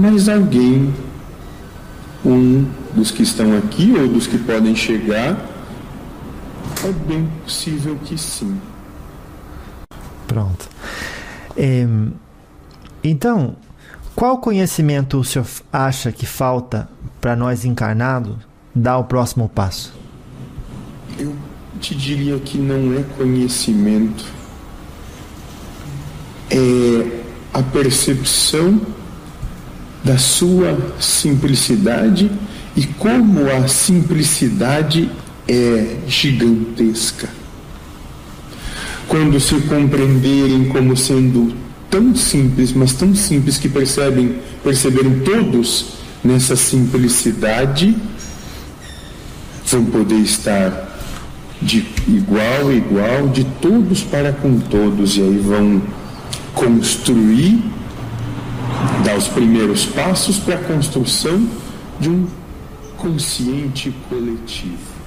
mas alguém, um dos que estão aqui ou dos que podem chegar, é bem possível que sim. Pronto. É, então, qual conhecimento o senhor acha que falta para nós encarnados dar o próximo passo? Eu te diria que não é conhecimento, é a percepção da sua simplicidade e como a simplicidade é gigantesca. Quando se compreenderem como sendo tão simples, mas tão simples que percebem, perceberem todos nessa simplicidade, vão poder estar de igual a igual, de todos para com todos, e aí vão construir, dar os primeiros passos para a construção de um consciente coletivo.